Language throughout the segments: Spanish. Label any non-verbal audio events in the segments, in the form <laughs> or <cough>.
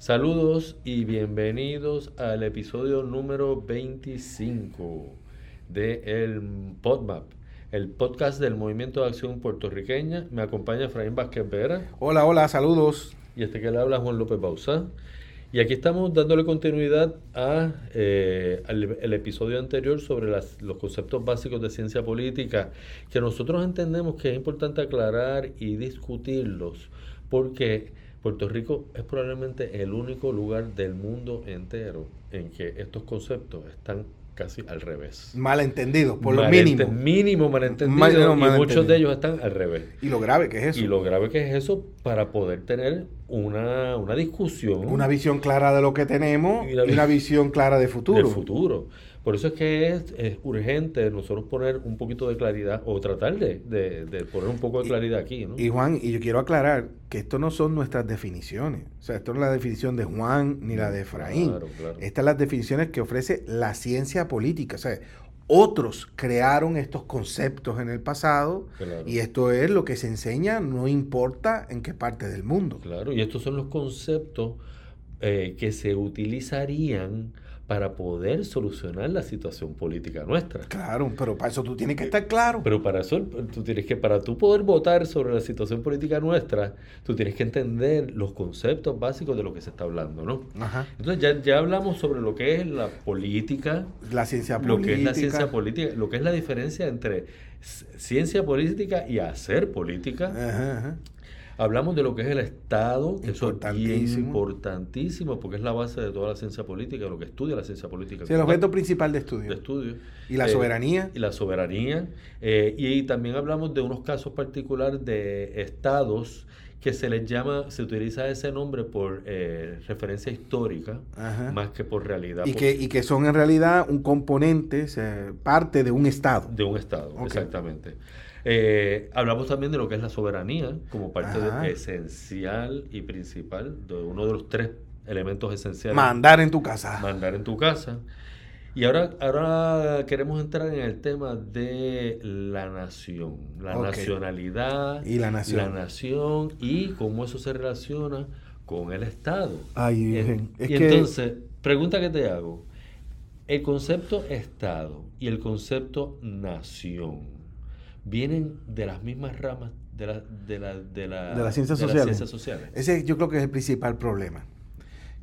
Saludos y bienvenidos al episodio número 25 de el PodMap, el podcast del Movimiento de Acción Puertorriqueña. Me acompaña Efraín Vázquez Vera. Hola, hola, saludos. Y este que le habla Juan López Bausa. Y aquí estamos dándole continuidad a eh, al, el episodio anterior sobre las, los conceptos básicos de ciencia política, que nosotros entendemos que es importante aclarar y discutirlos, porque Puerto Rico es probablemente el único lugar del mundo entero en que estos conceptos están casi al revés. Malentendidos, por lo mínimo. Mínimo malentendido. y muchos de ellos están al revés. Y lo grave que es eso. Y lo grave que es eso para poder tener una, una discusión. Una visión clara de lo que tenemos y, una visión clara de futuro. De futuro. Por eso es que es, urgente nosotros poner un poquito de claridad o tratar de, de, poner un poco de claridad aquí. ¿no? Y Juan, y yo quiero aclarar que esto no son nuestras definiciones. O sea, esto no es la definición de Juan ni la de Efraín. Claro, claro. Estas son las definiciones que ofrece la ciencia política. O sea, otros crearon estos conceptos en el pasado claro. y esto es lo que se enseña, no importa en qué parte del mundo. Claro, y estos son los conceptos eh, que se utilizarían para poder solucionar la situación política nuestra. Claro, pero para eso tú tienes que estar claro. Pero para eso tú tienes que, para tú poder votar sobre la situación política nuestra, tú tienes que entender los conceptos básicos de lo que se está hablando, ¿no? Ajá. Entonces ya, ya hablamos sobre lo que es la política, la ciencia lo política, que es la ciencia política, lo que es la diferencia entre ciencia política y hacer política. Ajá, ajá. Hablamos de lo que es el Estado, que eso es bien importantísimo, porque es la base de toda la ciencia política, lo que estudia la ciencia política. Sí, el objeto principal de estudio. De estudio. Y la eh, soberanía. Y la soberanía. Eh, y también hablamos de unos casos particulares de estados que se les llama, se utiliza ese nombre por eh, referencia histórica, Ajá. más que por realidad. Y, que, y que son en realidad un componente, parte de un Estado. De un Estado, okay. exactamente. Eh, hablamos también de lo que es la soberanía como parte de, esencial y principal de uno de los tres elementos esenciales. Mandar en tu casa. Mandar en tu casa. Y ahora, ahora queremos entrar en el tema de la nación, la okay. nacionalidad, y la nación. la nación y cómo eso se relaciona con el Estado. Ay, bien. Es y que... entonces, pregunta que te hago, el concepto Estado y el concepto nación vienen de las mismas ramas de la, de la, de la, de las ciencias, sociales. las ciencias sociales. Ese yo creo que es el principal problema.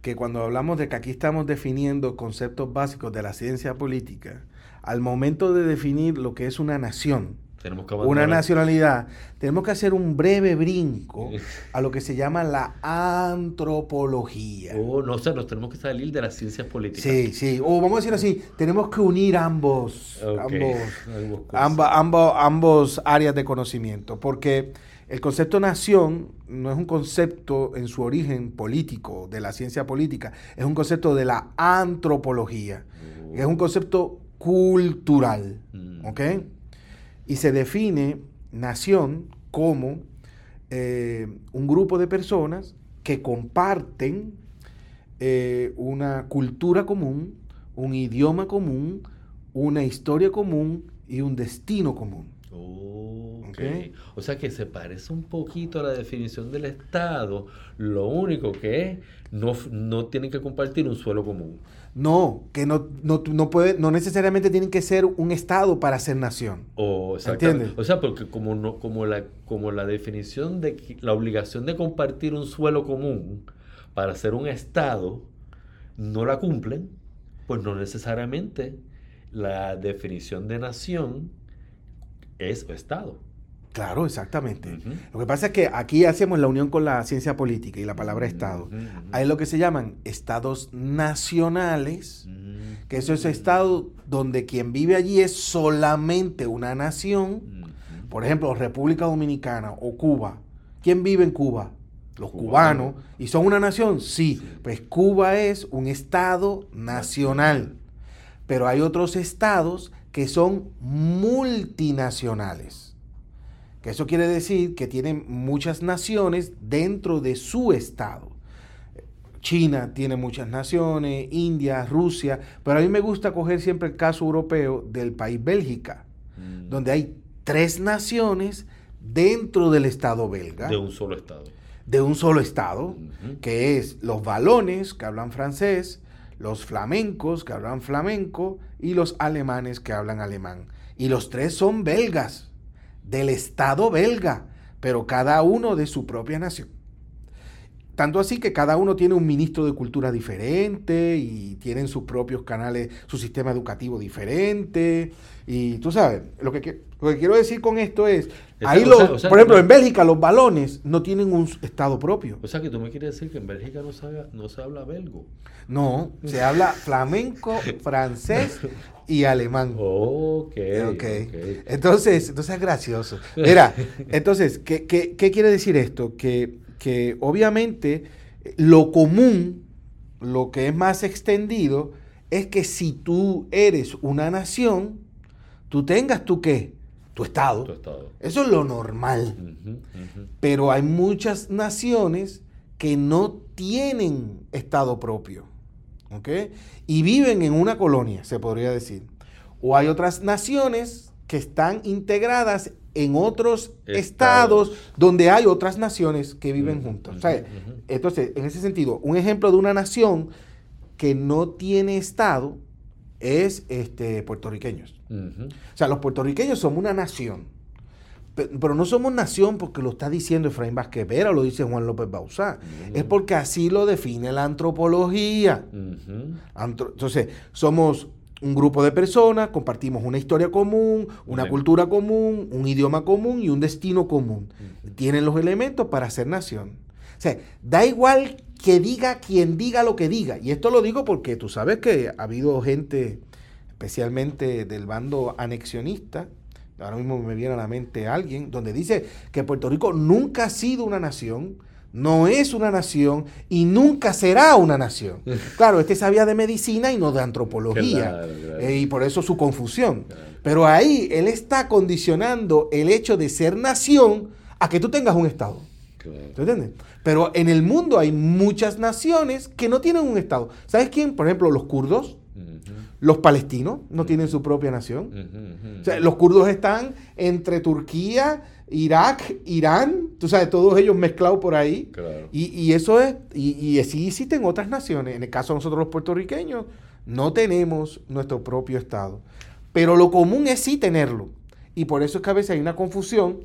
Que cuando hablamos de que aquí estamos definiendo conceptos básicos de la ciencia política, al momento de definir lo que es una nación, tenemos que una nacionalidad, tenemos que hacer un breve brinco <laughs> a lo que se llama la antropología. Oh, no, o sea, nos tenemos que salir de las ciencias políticas. Sí, sí. O vamos a decirlo así, tenemos que unir ambos, okay. ambos, <laughs> ambos, ambos, ambos áreas de conocimiento, porque el concepto nación no es un concepto en su origen político, de la ciencia política, es un concepto de la antropología, oh. es un concepto cultural, Mm. ¿ok? Y se define nación como eh, un grupo de personas que comparten eh, una cultura común, un idioma común, una historia común y un destino común. Oh, okay. O sea que se parece un poquito a la definición del Estado, lo único que es no, no tienen que compartir un suelo común. No, que no, no, no, puede, no necesariamente tienen que ser un Estado para ser nación. Oh, ¿Entiendes? O sea, porque como, no, como, la, como la definición de la obligación de compartir un suelo común para ser un Estado no la cumplen, pues no necesariamente la definición de nación es Estado. Claro, exactamente. Uh -huh. Lo que pasa es que aquí hacemos la unión con la ciencia política y la palabra Estado. Uh -huh. Hay lo que se llaman estados nacionales, uh -huh. que eso es estado donde quien vive allí es solamente una nación. Por ejemplo, República Dominicana o Cuba. ¿Quién vive en Cuba? Los cubanos. ¿Y son una nación? Sí. sí. Pues Cuba es un estado nacional. Pero hay otros estados que son multinacionales. Que eso quiere decir que tienen muchas naciones dentro de su estado. China tiene muchas naciones, India, Rusia, pero a mí me gusta coger siempre el caso europeo del país Bélgica, Mm. donde hay tres naciones dentro del estado belga. De un solo estado. de un solo estado, que es los balones que hablan francés, los flamencos que hablan flamenco y los alemanes que hablan alemán. Y los tres son belgas, del estado belga, pero cada uno de su propia nación. Tanto así que cada uno tiene un ministro de cultura diferente y tienen sus propios canales, su sistema educativo diferente. Y tú sabes, lo que, quiero decir con esto es, ahí por ejemplo, en Bélgica los balones no tienen un estado propio. O sea, que tú me quieres decir que en Bélgica no se, no se habla belgo. No, se habla flamenco, <laughs> francés y alemán. Ok. okay. Entonces, entonces es gracioso. Mira, entonces, ¿qué, qué, qué quiere decir esto? Que que obviamente lo común, lo que es más extendido, es que si tú eres una nación, tú tengas tu qué? Tu estado. Eso es lo normal. Pero hay muchas naciones que no tienen estado propio. ¿ok? Y viven en una colonia, se podría decir. O hay otras naciones que están integradas en otros estados. donde hay otras naciones que viven juntos. Entonces, en ese sentido, un ejemplo de una nación que no tiene estado es este, puertorriqueños. O sea, los puertorriqueños somos una nación. Pero, no somos nación porque lo está diciendo Efraín Vázquez Vera lo dice Juan López Bauzá. Es porque así lo define la antropología. Entonces, somos un grupo de personas, compartimos una historia común, una cultura común, un idioma común y un destino común. Tienen los elementos para ser nación. O sea, da igual que diga quien diga lo que diga. Y esto lo digo porque tú sabes que ha habido gente, especialmente del bando anexionista, ahora mismo me viene a la mente alguien, donde dice que Puerto Rico nunca ha sido una nación, no es una nación y nunca será una nación. <laughs> Claro, este sabía de medicina y no de antropología. Eh, y por eso su confusión. Pero ahí él está condicionando el hecho de ser nación a que tú tengas un Estado. ¿Te entiendes? Pero en el mundo hay muchas naciones que no tienen un Estado. ¿Sabes quién? Por ejemplo, los kurdos. Los palestinos no tienen su propia nación. o sea, los kurdos están entre Turquía Irak, Irán, tú sabes, todos ellos mezclados por ahí. Y, eso es, y, y así existen otras naciones. En el caso de nosotros los puertorriqueños, no tenemos nuestro propio Estado. Pero lo común es sí tenerlo. Y por eso es que a veces hay una confusión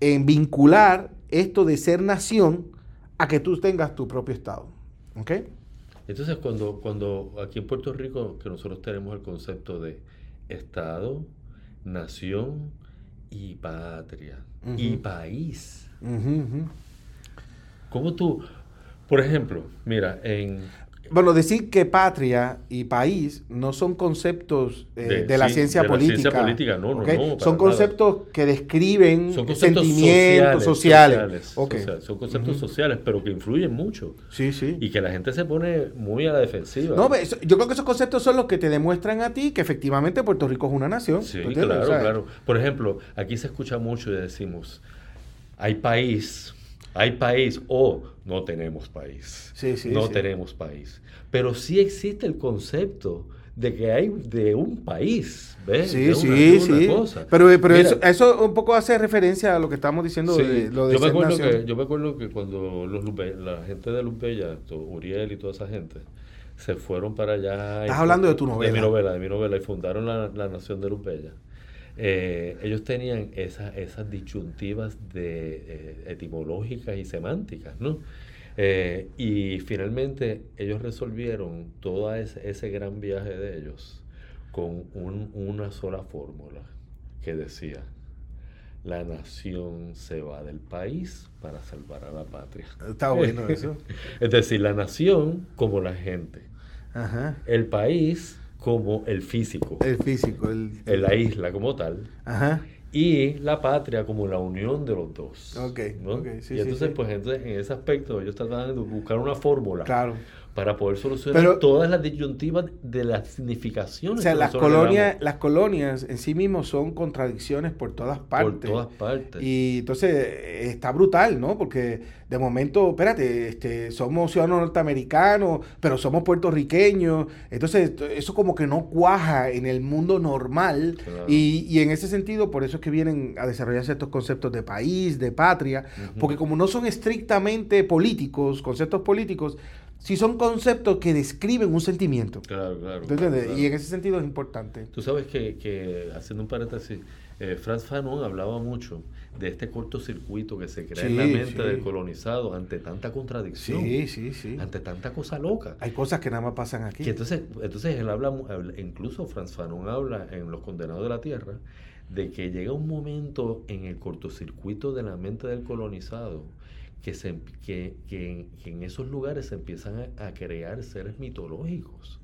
en vincular esto de ser nación a que tú tengas tu propio Estado. ¿Ok? Entonces, cuando, cuando aquí en Puerto Rico, que nosotros tenemos el concepto de Estado, nación y patria y país. ¿Cómo tú, por ejemplo, mira, en bueno, decir que patria y país no son conceptos eh, de, la ciencia política. política, no, no, Son conceptos que describen sentimientos sociales. Son conceptos sociales, pero que influyen mucho. Sí, sí. Y que la gente se pone muy a la defensiva. No, yo creo que esos conceptos son los que te demuestran a ti que efectivamente Puerto Rico es una nación. Sí, claro, claro. Por ejemplo, aquí se escucha mucho y decimos, hay país hay país o no tenemos país. Sí, sí, no tenemos país. Pero sí existe el concepto de que hay de un país. ¿ves? Sí, sí, sí. Pero, pero eso, un poco hace referencia a lo que estamos diciendo de lo de yo me, acuerdo que, yo me acuerdo que cuando los la gente de Lupeya, Uriel y toda esa gente, se fueron para allá. Estás hablando de tu novela. De mi novela, de mi novela, y fundaron la, la Nación de Lupeya. Eh, ellos tenían esas disyuntivas de, eh, etimológicas y semánticas, ¿no? Eh, y finalmente ellos resolvieron todo ese, ese gran viaje de ellos con una sola fórmula que decía, la nación se va del país para salvar a la patria. Está bueno eso. <laughs> es decir, la nación como la gente. El país como el físico. El físico. El, la isla como tal. Ajá. Y la patria como la unión de los dos. Ok. y entonces, pues entonces, en ese aspecto ellos trataban de buscar una fórmula claro. Para poder solucionar todas las disyuntivas de las significaciones. O sea, las colonias, las colonias en sí mismos son contradicciones por todas partes. Por todas partes. Y entonces está brutal, ¿no? Porque de momento, espérate, este, somos ciudadanos norteamericanos, pero somos puertorriqueños. Entonces, eso como que no cuaja en el mundo normal. Y, y, en ese sentido, por eso es que vienen a desarrollarse estos conceptos de país, de patria, porque como no son estrictamente políticos, conceptos políticos, si son conceptos que describen un sentimiento. Claro, claro, Y en ese sentido es importante. Tú sabes que, haciendo un paréntesis, eh, Franz Fanon hablaba mucho de este cortocircuito que se crea en la mente del colonizado ante tanta contradicción. Sí, sí, sí. Ante tanta cosa loca. Hay cosas que nada más pasan aquí. entonces, entonces él habla, incluso Franz Fanon habla en Los Condenados de la Tierra, de que llega un momento en el cortocircuito de la mente del colonizado que, se, que, que, en esos lugares se empiezan a, crear seres mitológicos.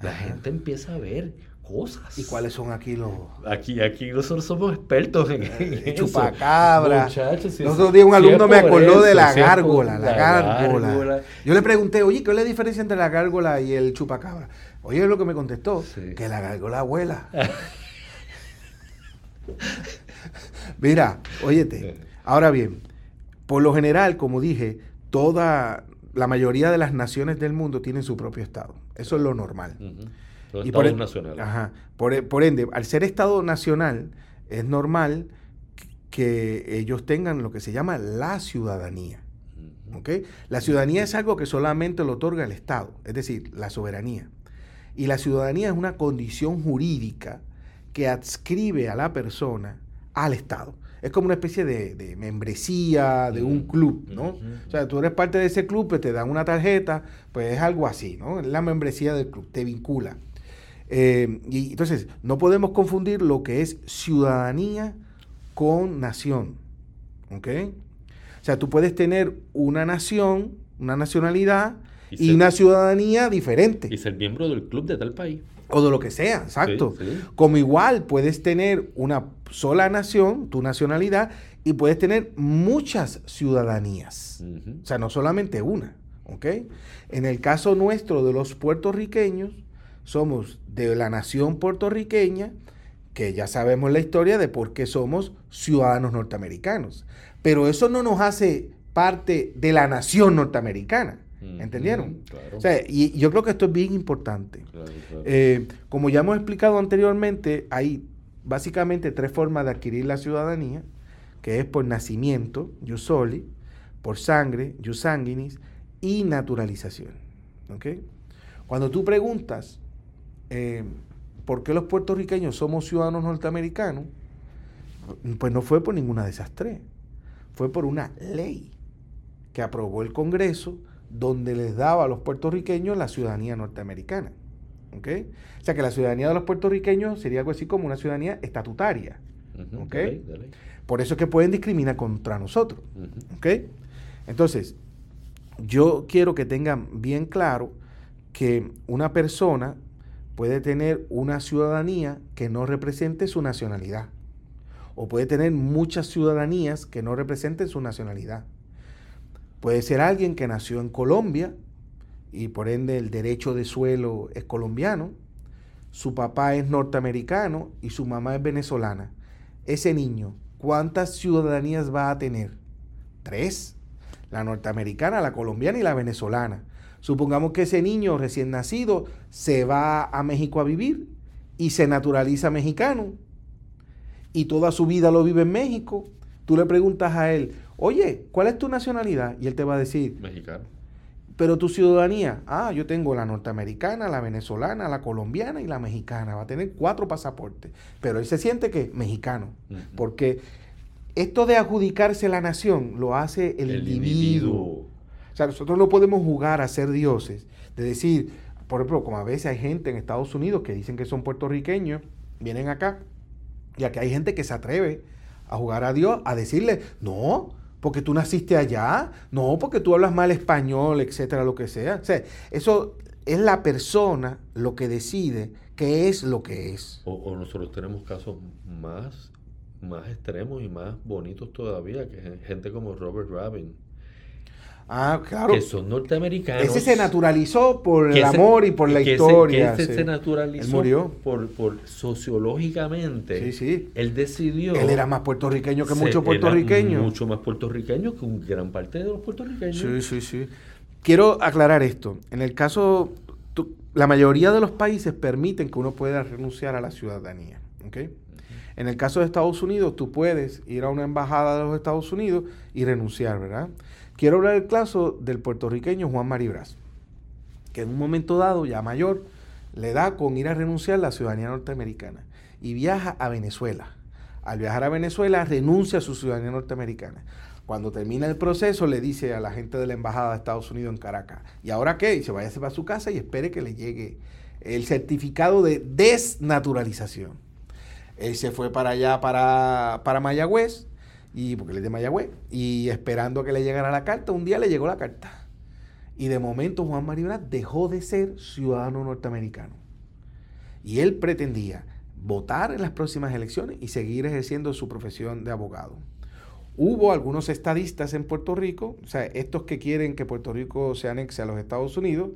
La gente empieza a ver cosas. ¿Y cuáles son aquí los...? Aquí, aquí nosotros somos expertos en, en Chupacabra. Muchachos, Nosotros un alumno me acordó de la gárgola, la, gárgola. Yo le pregunté, oye, ¿qué es la diferencia entre la gárgola y el chupacabra? Oye, lo que me contestó, que la gárgola abuela. <laughs> Mira, óyete, ahora bien, por lo general, como dije, toda la mayoría de las naciones del mundo tienen su propio Estado. Eso es lo normal. y por, nacional. Ajá, por, ende, al ser Estado nacional, es normal que ellos tengan lo que se llama la ciudadanía. La ciudadanía es algo que solamente lo otorga el Estado, es decir, la soberanía. Y la ciudadanía es una condición jurídica que adscribe a la persona al Estado es como una especie de, membresía de un club, ¿no? O sea, tú eres parte de ese club, pues te dan una tarjeta, pues es algo así, ¿no? Es la membresía del club, te vincula. Eh, y entonces, no podemos confundir lo que es ciudadanía con nación, ¿ok? O sea, tú puedes tener una nación, una nacionalidad y, una ciudadanía diferente. Y ser miembro del club de tal país. O de lo que sea, exacto. Como igual puedes tener una sola nación, tu nacionalidad, y puedes tener muchas ciudadanías. O sea, no solamente una. ¿Ok? En el caso nuestro de los puertorriqueños, somos de la nación puertorriqueña, que ya sabemos la historia de por qué somos ciudadanos norteamericanos. Pero eso no nos hace parte de la nación norteamericana. ¿Entendieron? O sea, y yo creo que esto es bien importante. Eh, como ya hemos explicado anteriormente, hay básicamente tres formas de adquirir la ciudadanía, que es por nacimiento, jus soli, por sangre, jus sanguinis, y naturalización. Cuando tú preguntas eh, por qué los puertorriqueños somos ciudadanos norteamericanos, pues no fue por ninguna de esas tres. Fue por una ley que aprobó el Congreso donde les daba a los puertorriqueños la ciudadanía norteamericana. ¿ok? O sea que la ciudadanía de los puertorriqueños sería algo así como una ciudadanía estatutaria. Por eso es que pueden discriminar contra nosotros. Entonces, yo quiero que tengan bien claro que una persona puede tener una ciudadanía que no represente su nacionalidad. O puede tener muchas ciudadanías que no representen su nacionalidad. Puede ser alguien que nació en Colombia y por ende el derecho de suelo es colombiano. Su papá es norteamericano y su mamá es venezolana. Ese niño, ¿cuántas ciudadanías va a tener? Tres. La norteamericana, la colombiana y la venezolana. Supongamos que ese niño recién nacido se va a México a vivir y se naturaliza mexicano. Y toda su vida lo vive en México. Tú le preguntas a él, oye, ¿cuál es tu nacionalidad? Y él te va a decir, mexicano. Pero tu ciudadanía, ah, yo tengo la norteamericana, la venezolana, la colombiana y la mexicana. Va a tener cuatro pasaportes. Pero él se siente que mexicano. Porque esto de adjudicarse la nación lo hace el, individuo. O sea, nosotros no podemos jugar a ser dioses. De decir, por ejemplo, como a veces hay gente en Estados Unidos que dicen que son puertorriqueños, vienen acá, y aquí hay gente que se atreve a jugar a Dios, a decirle, no, porque tú naciste allá, no, porque tú hablas mal español, etcétera, lo que sea. O sea, eso es la persona lo que decide qué es lo que es. O, nosotros tenemos casos más, más extremos y más bonitos todavía, que gente como Robert Rabin. Ah, claro. Que son norteamericanos. Ese se naturalizó por el amor y por la historia. Ese, se naturalizó murió. Por, por sociológicamente. Sí, sí. Él decidió. Él era más puertorriqueño que muchos puertorriqueños. Mucho más puertorriqueño que un gran parte de los puertorriqueños. Sí, sí, sí. Quiero aclarar esto. En el caso, la mayoría de los países permiten que uno pueda renunciar a la ciudadanía. ¿okay? En el caso de Estados Unidos, tú puedes ir a una embajada de los Estados Unidos y renunciar, ¿verdad? Quiero hablar del caso del puertorriqueño Juan Maribras, que en un momento dado, ya mayor, le da con ir a renunciar a la ciudadanía norteamericana y viaja a Venezuela. Al viajar a Venezuela, renuncia a su ciudadanía norteamericana. Cuando termina el proceso, le dice a la gente de la embajada de Estados Unidos en Caracas, ¿y ahora qué? Y se vaya a su casa y espere que le llegue el certificado de desnaturalización. Él se fue para allá, para, para Mayagüez, y porque él es de Mayagüez, y esperando a que le llegara la carta, un día le llegó la carta. Y de momento Juan Maribra dejó de ser ciudadano norteamericano. Y él pretendía votar en las próximas elecciones y seguir ejerciendo su profesión de abogado. Hubo algunos estadistas en Puerto Rico, o sea, estos que quieren que Puerto Rico se anexe a los Estados Unidos,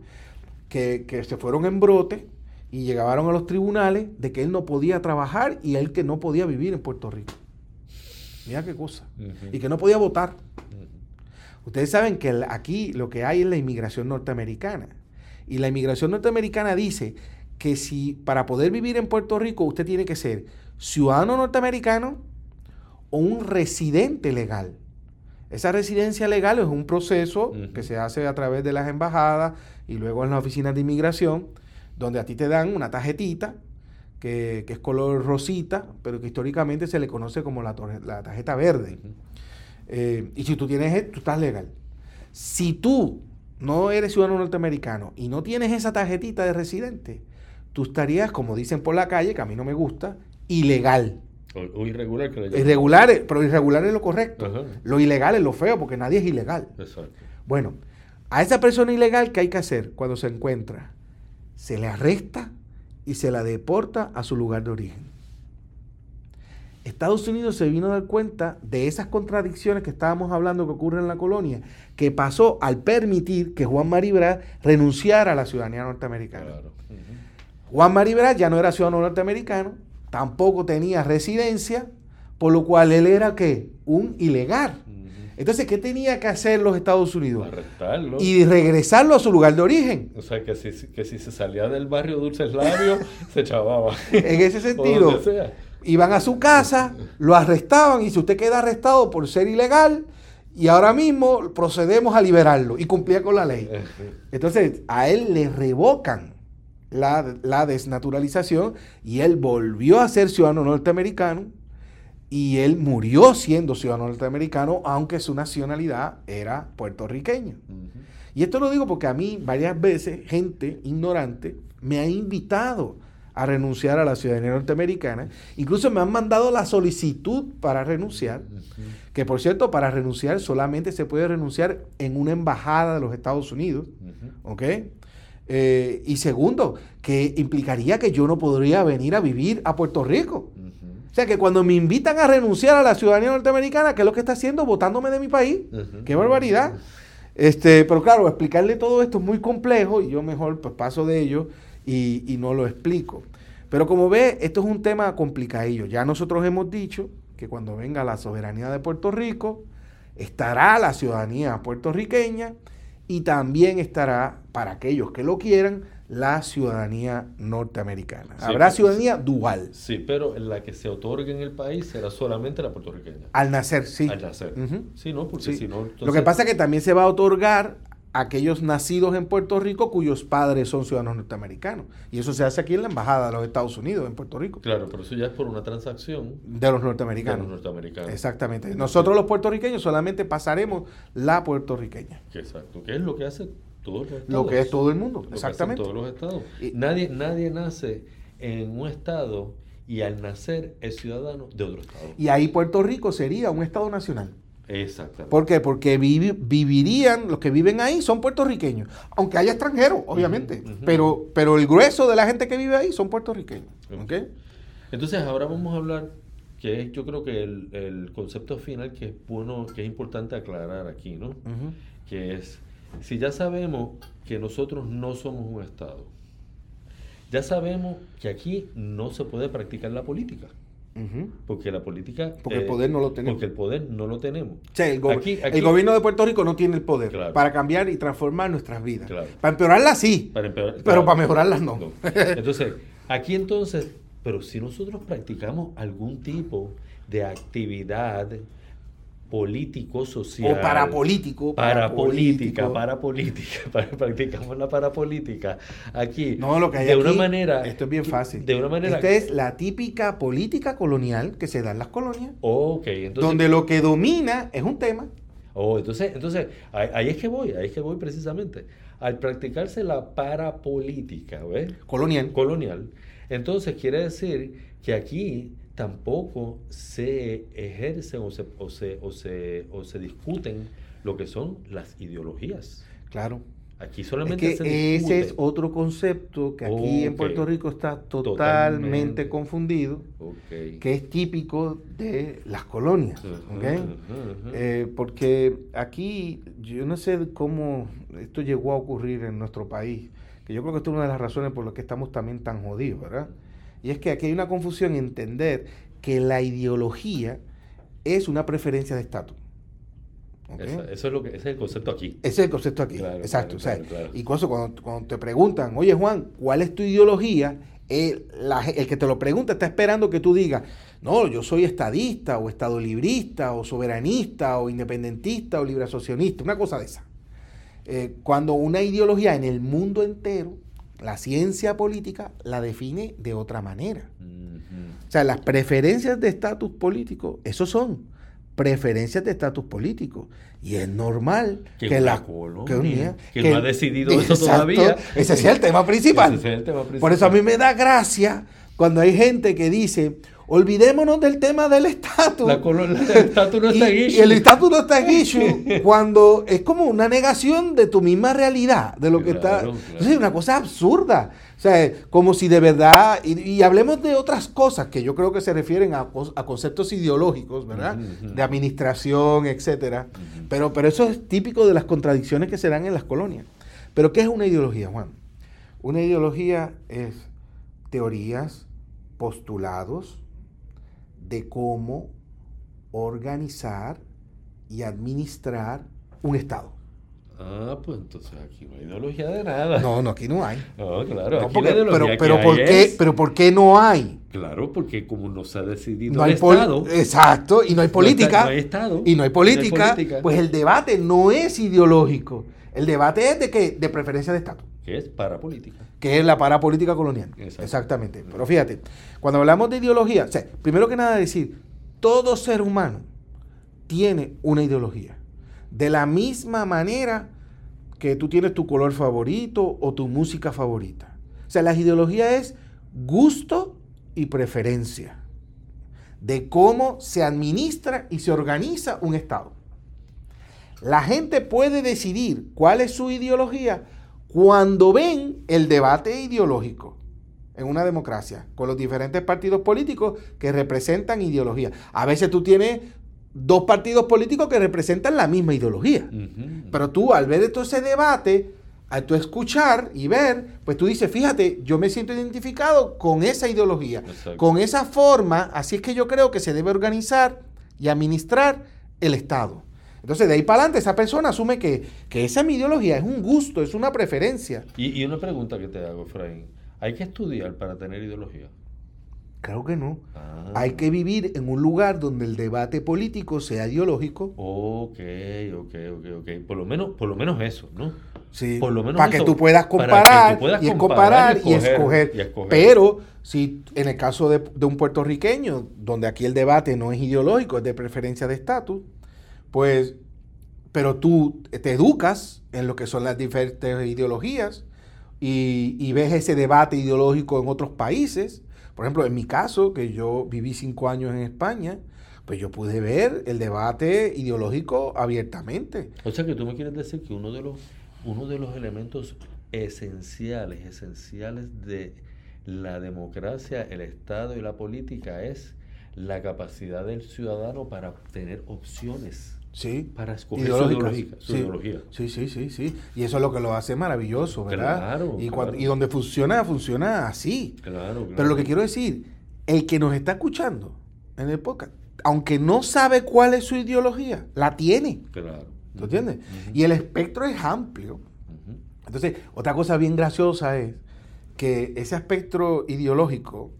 que, que se fueron en brote y llegaron a los tribunales de que él no podía trabajar y él que no podía vivir en Puerto Rico. Mira qué cosa. Y que no podía votar. Ustedes saben que aquí lo que hay es la inmigración norteamericana. Y la inmigración norteamericana dice que si para poder vivir en Puerto Rico usted tiene que ser ciudadano norteamericano o un residente legal. Esa residencia legal es un proceso que se hace a través de las embajadas y luego en las oficinas de inmigración, donde a ti te dan una tarjetita que, es color rosita, pero que históricamente se le conoce como la, tarjeta verde. Eh, y si tú tienes, e, tú estás legal. Si tú no eres ciudadano norteamericano y no tienes esa tarjetita de residente, tú estarías, como dicen por la calle, que a mí no me gusta, ilegal. O, irregular, que le Irregular, pero irregular es lo correcto. Lo ilegal es lo feo, porque nadie es ilegal. Exacto. Bueno, a esa persona ilegal, ¿qué hay que hacer cuando se encuentra? Se le arresta y se la deporta a su lugar de origen. Estados Unidos se vino a dar cuenta de esas contradicciones que estábamos hablando que ocurren en la colonia, que pasó al permitir que Juan Maribra renunciara a la ciudadanía norteamericana. Juan Maribra ya no era ciudadano norteamericano, tampoco tenía residencia, por lo cual él era ¿qué? Un ilegal. Entonces, ¿qué tenía que hacer los Estados Unidos? Arrestarlo. Y regresarlo a su lugar de origen. O sea, que si, que si se salía del barrio Dulces Labios, <laughs> se chavaba. En ese sentido, iban a su casa, lo arrestaban y si usted queda arrestado por ser ilegal, y ahora mismo procedemos a liberarlo y cumplía con la ley. <laughs> Entonces, a él le revocan la, la desnaturalización y él volvió a ser ciudadano norteamericano y él murió siendo ciudadano norteamericano, aunque su nacionalidad era puertorriqueña. Y esto lo digo porque a mí varias veces gente ignorante me ha invitado a renunciar a la ciudadanía norteamericana. Incluso me han mandado la solicitud para renunciar, que por cierto, para renunciar solamente se puede renunciar en una embajada de los Estados Unidos. ¿Ok? Eh, y segundo, que implicaría que yo no podría venir a vivir a Puerto Rico. Sea que cuando me invitan a renunciar a la ciudadanía norteamericana, ¿qué es lo que está haciendo? Votándome de mi país. ¡Qué barbaridad! Este, pero claro, explicarle todo esto es muy complejo y yo mejor pues, paso de ello y, no lo explico. Pero como ve, esto es un tema complicadillo. Ya nosotros hemos dicho que cuando venga la soberanía de Puerto Rico, estará la ciudadanía puertorriqueña y también estará, para aquellos que lo quieran, la ciudadanía norteamericana. Habrá ciudadanía dual. Sí, pero la que se otorgue en el país será solamente la puertorriqueña. Al nacer, sí. Al nacer. Sí, ¿no? Porque si no... Lo que pasa es que también se va a otorgar a aquellos nacidos en Puerto Rico cuyos padres son ciudadanos norteamericanos. Y eso se hace aquí en la Embajada de los Estados Unidos, en Puerto Rico. Claro, pero eso ya es por una transacción. De los norteamericanos. De los norteamericanos. Exactamente. Nosotros los puertorriqueños solamente pasaremos la puertorriqueña. Exacto. ¿Qué es lo que hace lo que es todo el mundo, exactamente. todos los estados. nadie, nadie nace en un estado y al nacer es ciudadano de otro estado. Y ahí Puerto Rico sería un estado nacional. Exactamente. ¿Por qué? Porque vivirían, los que viven ahí son puertorriqueños, aunque haya extranjeros, obviamente, pero, pero el grueso de la gente que vive ahí son puertorriqueños. Entonces ahora vamos a hablar que es yo creo que el, el, concepto final que es bueno, que es importante aclarar aquí, ¿no? Que es, si ya sabemos que nosotros no somos un Estado, ya sabemos que aquí no se puede practicar la política. Porque la política... Porque el poder no lo tenemos. Porque el poder no lo tenemos. el, gobierno de Puerto Rico no tiene el poder para cambiar y transformar nuestras vidas. Para empeorarlas sí, pero para mejorarlas no. Entonces, aquí entonces, pero si nosotros practicamos algún tipo de actividad político, social. O parapolítico. Para política, <laughs> para practicamos la parapolítica. Aquí, no, lo que hay de una manera. Esto es bien fácil. De una manera. Esta es la típica política colonial que se da en las colonias. Ok, entonces. Donde lo que domina es un tema. Oh, entonces, entonces ahí, es que voy, ahí es que voy precisamente. Al practicarse la parapolítica, ¿ves? Colonial. Colonial. Entonces quiere decir que aquí tampoco se ejercen o se, o se, o se, o se discuten lo que son las ideologías. Claro. Aquí solamente se ese es otro concepto que aquí en Puerto Rico está totalmente, confundido, que es típico de las colonias. Eh, porque aquí, yo no sé cómo esto llegó a ocurrir en nuestro país, que yo creo que esto es una de las razones por las que estamos también tan jodidos, ¿verdad? Y es que aquí hay una confusión en entender que la ideología es una preferencia de estatus. Eso, es lo que, ese es el concepto aquí. Ese es el concepto aquí. Exacto. y cuando, cuando, te preguntan, oye Juan, ¿cuál es tu ideología? El, el, que te lo pregunta está esperando que tú digas, no, yo soy estadista o estadolibrista o soberanista o independentista o libre asociacionista, una cosa de esa. Eh, cuando una ideología en el mundo entero la ciencia política la define de otra manera. O sea, las preferencias de estatus político, eso son preferencias de estatus político. Y es normal que, la colonia, que, no ha decidido eso todavía. Ese es el tema principal. Ese es el tema principal. Por eso a mí me da gracia cuando hay gente que dice, Olvidémonos del tema del estatus. el estatus no está en issue. El estatus no está issue <laughs> cuando es como una negación de tu misma realidad, de lo que está. Es una cosa absurda. O sea, como si de verdad. Y, hablemos de otras cosas que yo creo que se refieren a, conceptos ideológicos, ¿verdad? De administración, etcétera. pero, pero eso es típico de las contradicciones que se dan en las colonias. Pero, ¿qué es una ideología, Juan? Una ideología es teorías, postulados, de cómo organizar y administrar un Estado. Ah, pues entonces aquí no hay ideología de nada. No, no, aquí no hay. <laughs> No, claro, aquí pero, pero, ¿por qué, pero ¿por qué no hay? Claro, porque como no se ha decidido el Estado. Exacto, y no hay política. No, hay Estado. Y no hay política, Pues el debate no es ideológico. El debate es de que de preferencia de Estado. Que es parapolítica. Que es la parapolítica colonial. Exactamente. Pero fíjate, cuando hablamos de ideología, o sea, primero que nada decir, todo ser humano tiene una ideología. De la misma manera que tú tienes tu color favorito o tu música favorita. O sea, la ideología es gusto y preferencia de cómo se administra y se organiza un Estado. La gente puede decidir cuál es su ideología cuando ven el debate ideológico en una democracia, con los diferentes partidos políticos que representan ideología. A veces tú tienes dos partidos políticos que representan la misma ideología. Pero tú al ver todo ese debate, al tú escuchar y ver, pues tú dices, fíjate, yo me siento identificado con esa ideología, con esa forma, así es que yo creo que se debe organizar y administrar el Estado. Entonces, de ahí para adelante, esa persona asume que, esa es mi ideología, es un gusto, es una preferencia. Y, una pregunta que te hago, Efraín. ¿Hay que estudiar para tener ideología? Claro que no. Ah. Hay que vivir en un lugar donde el debate político sea ideológico. Ok, ok, ok, ok. Por lo menos, por lo menos eso, ¿no? Sí. Por lo menos para que tú puedas comparar, y, comparar y, escoger, Pero si en el caso de, de un puertorriqueño, donde aquí el debate no es ideológico, es de preferencia de estatus, pues, pero tú te educas en lo que son las diferentes ideologías y, ves ese debate ideológico en otros países. Por ejemplo, en mi caso, que yo viví cinco años en España, pues yo pude ver el debate ideológico abiertamente. O sea que tú me quieres decir que uno de los, uno de los elementos esenciales, esenciales de la democracia, el Estado y la política es la capacidad del ciudadano para tener opciones. Sí. Para escoger su ideología, su sí. Sí, sí, sí. Y eso es lo que lo hace maravilloso, ¿verdad? Claro, y, claro. cuando- y donde funciona, funciona así. Claro, claro. Pero lo que quiero decir, el que nos está escuchando en el podcast, aunque no sabe cuál es su ideología, la tiene. Claro. ¿Tú entiendes? Y el espectro es amplio. Entonces, otra cosa bien graciosa es que ese espectro ideológico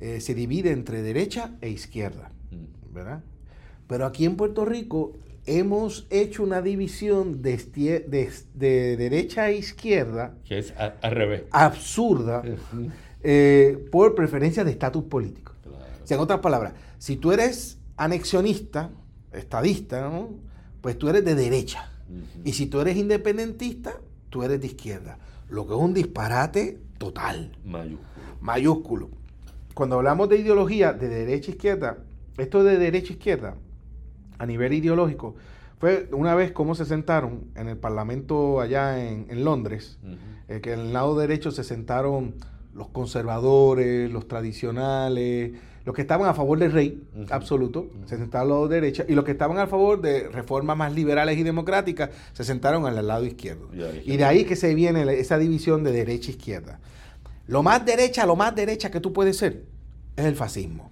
eh, se divide entre derecha e izquierda, Mm. ¿verdad? Pero aquí en Puerto Rico hemos hecho una división de, estie- de- de derecha e izquierda Que es a- al revés. absurda <laughs> eh, por preferencia de estatus político. Claro. O sea, en otras palabras, si tú eres anexionista, estadista, ¿no? pues tú eres de derecha. Y si tú eres independentista, tú eres de izquierda. Lo que es un disparate total, Mayúsculo. mayúsculo. Cuando hablamos de ideología de derecha e izquierda, esto de derecha e izquierda, a nivel ideológico, fue una vez como se sentaron en el Parlamento allá en, en Londres, eh, que en el lado derecho se sentaron los conservadores, los tradicionales, los que estaban a favor del rey absoluto, se sentaron al lado derecho, y los que estaban a favor de reformas más liberales y democráticas se sentaron al lado izquierdo. Y de ahí que se viene esa división de derecha e izquierda. Lo más derecha, lo más derecha que tú puedes ser es el fascismo.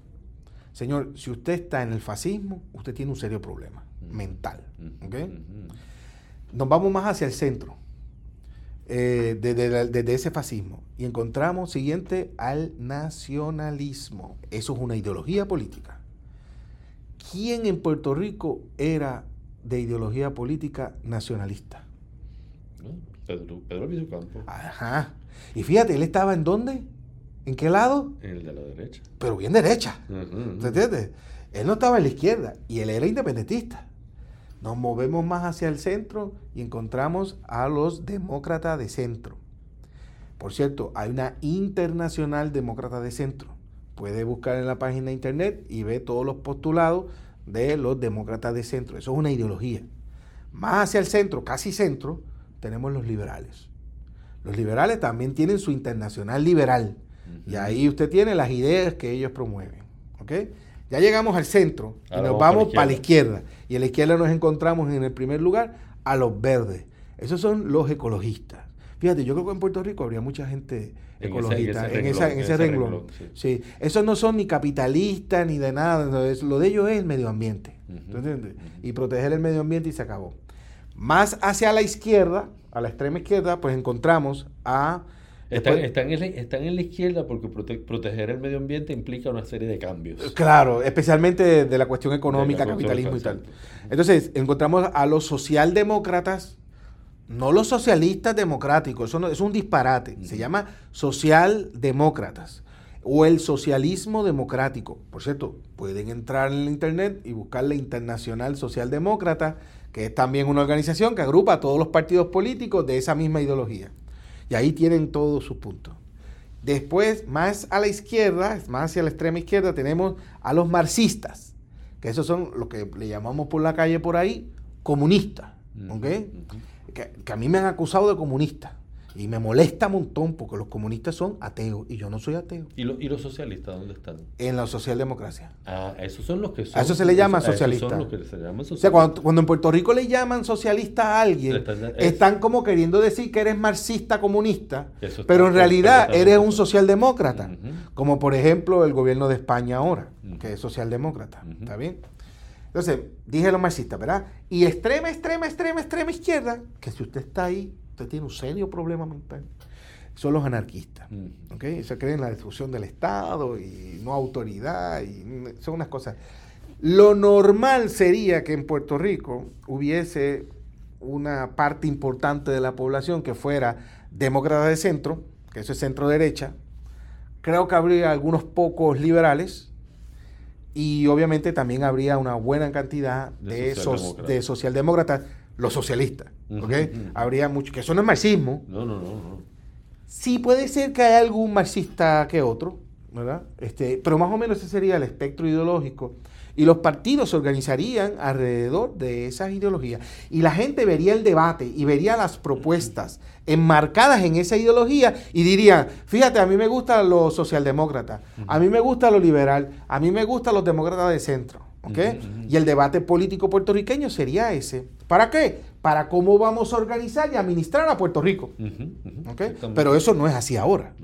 Señor, si usted está en el fascismo, usted tiene un serio problema Ujú. mental. Ujú. ¿ok? Ujú. nos vamos más hacia el centro eh, de, ese fascismo y encontramos siguiente al nacionalismo. Eso es una ideología política. ¿Quién en Puerto Rico era de ideología política nacionalista? ¿No? Pedro, Pedro Campo, Ajá. Y fíjate, él estaba en dónde? ¿En qué lado? el de la derecha. Pero bien derecha. Ujú. ¿Se entiende? Él no estaba en la izquierda y él era independentista. Nos movemos más hacia el centro y encontramos a los demócratas de centro. Por cierto, hay una internacional demócrata de centro. Puede buscar en la página de internet y ve todos los postulados de los demócratas de centro. Eso es una ideología. Más hacia el centro, casi centro, tenemos los liberales. Los liberales también tienen su internacional liberal. Y ahí usted tiene las ideas que ellos promueven. ¿ok? Ya llegamos al centro y Ahora nos vamos para la izquierda. Y en la izquierda nos encontramos en el primer lugar a los verdes. Esos son los ecologistas. Fíjate, yo creo que en Puerto Rico habría mucha gente En ese- ecologista en ese en, esa- en renglón, ese renglón. sí. Sí, esos no son ni capitalistas ni de nada. lo de ellos es el medio ambiente. ¿tú entiendes? Y proteger el medio ambiente y se acabó. Más hacia la izquierda, a la extrema izquierda, pues encontramos a... Están, después- están, en la, están en la izquierda porque prote- proteger el medio ambiente implica una serie de cambios. Claro, especialmente de, de la cuestión económica, cuestión capitalismo y tal. exacto. Entonces, encontramos a los socialdemócratas, no los socialistas democráticos, eso no- es un disparate. Se llama socialdemócratas o el socialismo democrático. Por cierto, pueden entrar en el internet y buscar la Internacional Socialdemócrata, que es también una organización que agrupa a todos los partidos políticos de esa misma ideología. Y ahí tienen todos sus puntos. Después, más a la izquierda, más hacia la extrema izquierda, tenemos a los marxistas, que esos son lo que le llamamos por la calle por ahí comunistas. Ujú, ¿ok? ujú. Que, que a mí me han acusado de comunista. Y me molesta un montón porque los comunistas son ateos y yo no soy ateo. ¿Y, lo- ¿Y los socialistas dónde están? En la socialdemocracia. Ah, esos son los que son. A eso se le llama socialista. son los que se llaman O sea, cuando, cuando en Puerto Rico le llaman socialista a alguien, están- es- están como queriendo decir que eres marxista comunista, está pero en realidad eres un socialdemócrata. Como por ejemplo el gobierno de España ahora, que es socialdemócrata. ¿Está bien? Entonces, dije los marxistas, ¿verdad? Y extrema, extrema, extrema, extrema izquierda, que si usted está ahí, usted tiene un serio problema mental. Son los anarquistas. Mm. ¿ok? Se creen en la destrucción del Estado y no autoridad, y son unas cosas. Lo normal sería que en Puerto Rico hubiese una parte importante de la población que fuera demócrata de centro, que eso es centro derecha. Creo que habría algunos pocos liberales y obviamente también habría una buena cantidad De de, so- socialdemócratas. Socialdemócratas, los socialistas. ¿ok? Habría mucho, que eso no es marxismo, No, no, no, no. Sí, puede ser que haya algún marxista que otro, ¿verdad? Este, pero más o menos ese sería el espectro ideológico. Y los partidos se organizarían alrededor de esas ideologías. Y la gente vería el debate y vería las propuestas enmarcadas en esa ideología y diría, fíjate, a mí me gusta lo socialdemócrata, a mí me gusta lo liberal, a mí me gustan los demócratas de centro. Y el debate político puertorriqueño sería ese. ¿Para qué? Para cómo vamos a organizar y administrar a Puerto Rico. Pero eso no es así ahora.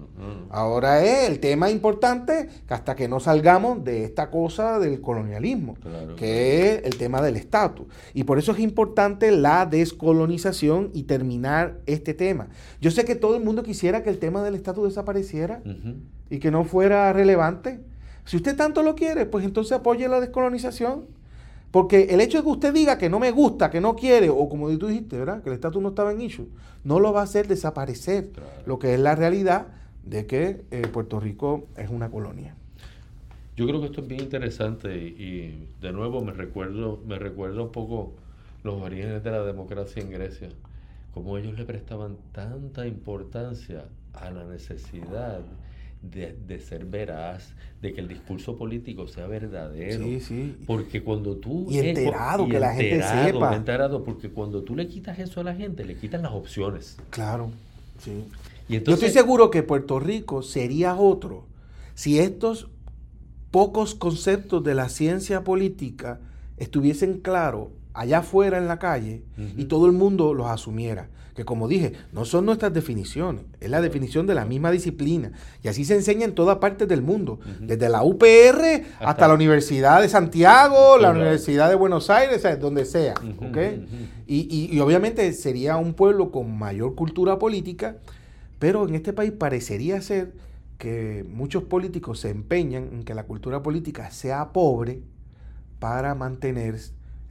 Ahora es el tema importante que hasta que no salgamos de esta cosa del colonialismo, que es el tema del estatus. Y por eso es importante la descolonización y terminar este tema. Yo sé que todo el mundo quisiera que el tema del estatus desapareciera y que no fuera relevante. Si usted tanto lo quiere, pues entonces apoye la descolonización. Porque el hecho de que usted diga que no me gusta, que no quiere, o como tú dijiste, ¿verdad? Que el estatus no estaba en issue, no lo va a hacer desaparecer. Lo que es la realidad de que eh, Puerto Rico es una colonia. Yo creo que esto es bien interesante y, de nuevo me recuerdo, me recuerdo un poco los orígenes de la democracia en Grecia, cómo ellos le prestaban tanta importancia a la necesidad de, ser veraz, de que el discurso político sea verdadero. Sí, sí. Porque cuando tú... Y enterado, que la gente sepa. Enterado, porque cuando tú le quitas eso a la gente, le quitan las opciones. Claro, sí. Y Yo estoy seguro que Puerto Rico sería otro si estos pocos conceptos de la ciencia política estuviesen claros allá afuera en la calle y todo el mundo los asumiera. Que como dije, no son nuestras definiciones, es la definición de la misma disciplina. Y así se enseña en toda parte del mundo, desde la UPR hasta, la Universidad de Santiago, la Universidad de Buenos Aires, donde sea. y, obviamente sería un pueblo con mayor cultura política, pero en este país parecería ser que muchos políticos se empeñan en que la cultura política sea pobre para mantener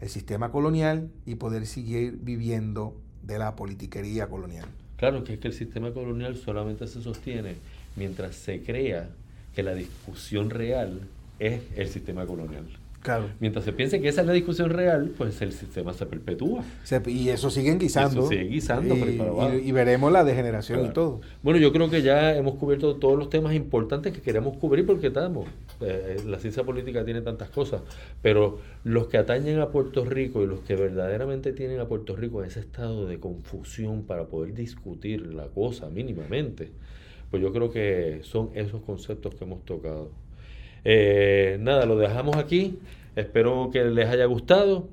el sistema colonial y poder seguir viviendo de la politiquería colonial. Claro, que es que el sistema colonial solamente se sostiene mientras se crea que la discusión real es el sistema colonial. Claro. Mientras se piense que esa es la discusión real, pues el sistema se perpetúa. y eso siguen guisando. Eso sigue guisando. Y, veremos la degeneración y todo. Bueno, yo creo que ya hemos cubierto todos los temas importantes que queremos cubrir porque estamos. Eh, eh, la ciencia política tiene tantas cosas, pero los que atañen a Puerto Rico y los que verdaderamente tienen a Puerto Rico en ese estado de confusión para poder discutir la cosa mínimamente, pues yo creo que son esos conceptos que hemos tocado. Eh, nada, lo dejamos aquí. Espero que les haya gustado.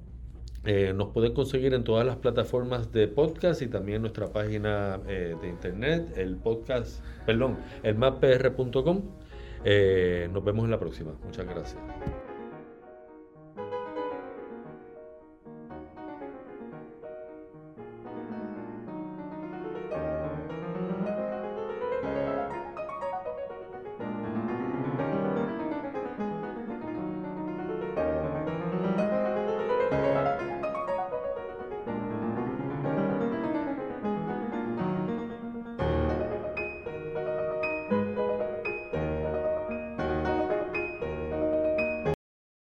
Eh, nos pueden conseguir en todas las plataformas de podcast y también en nuestra página eh, de internet, el podcast, perdón, el mappr.com. nos vemos en la próxima. Muchas gracias.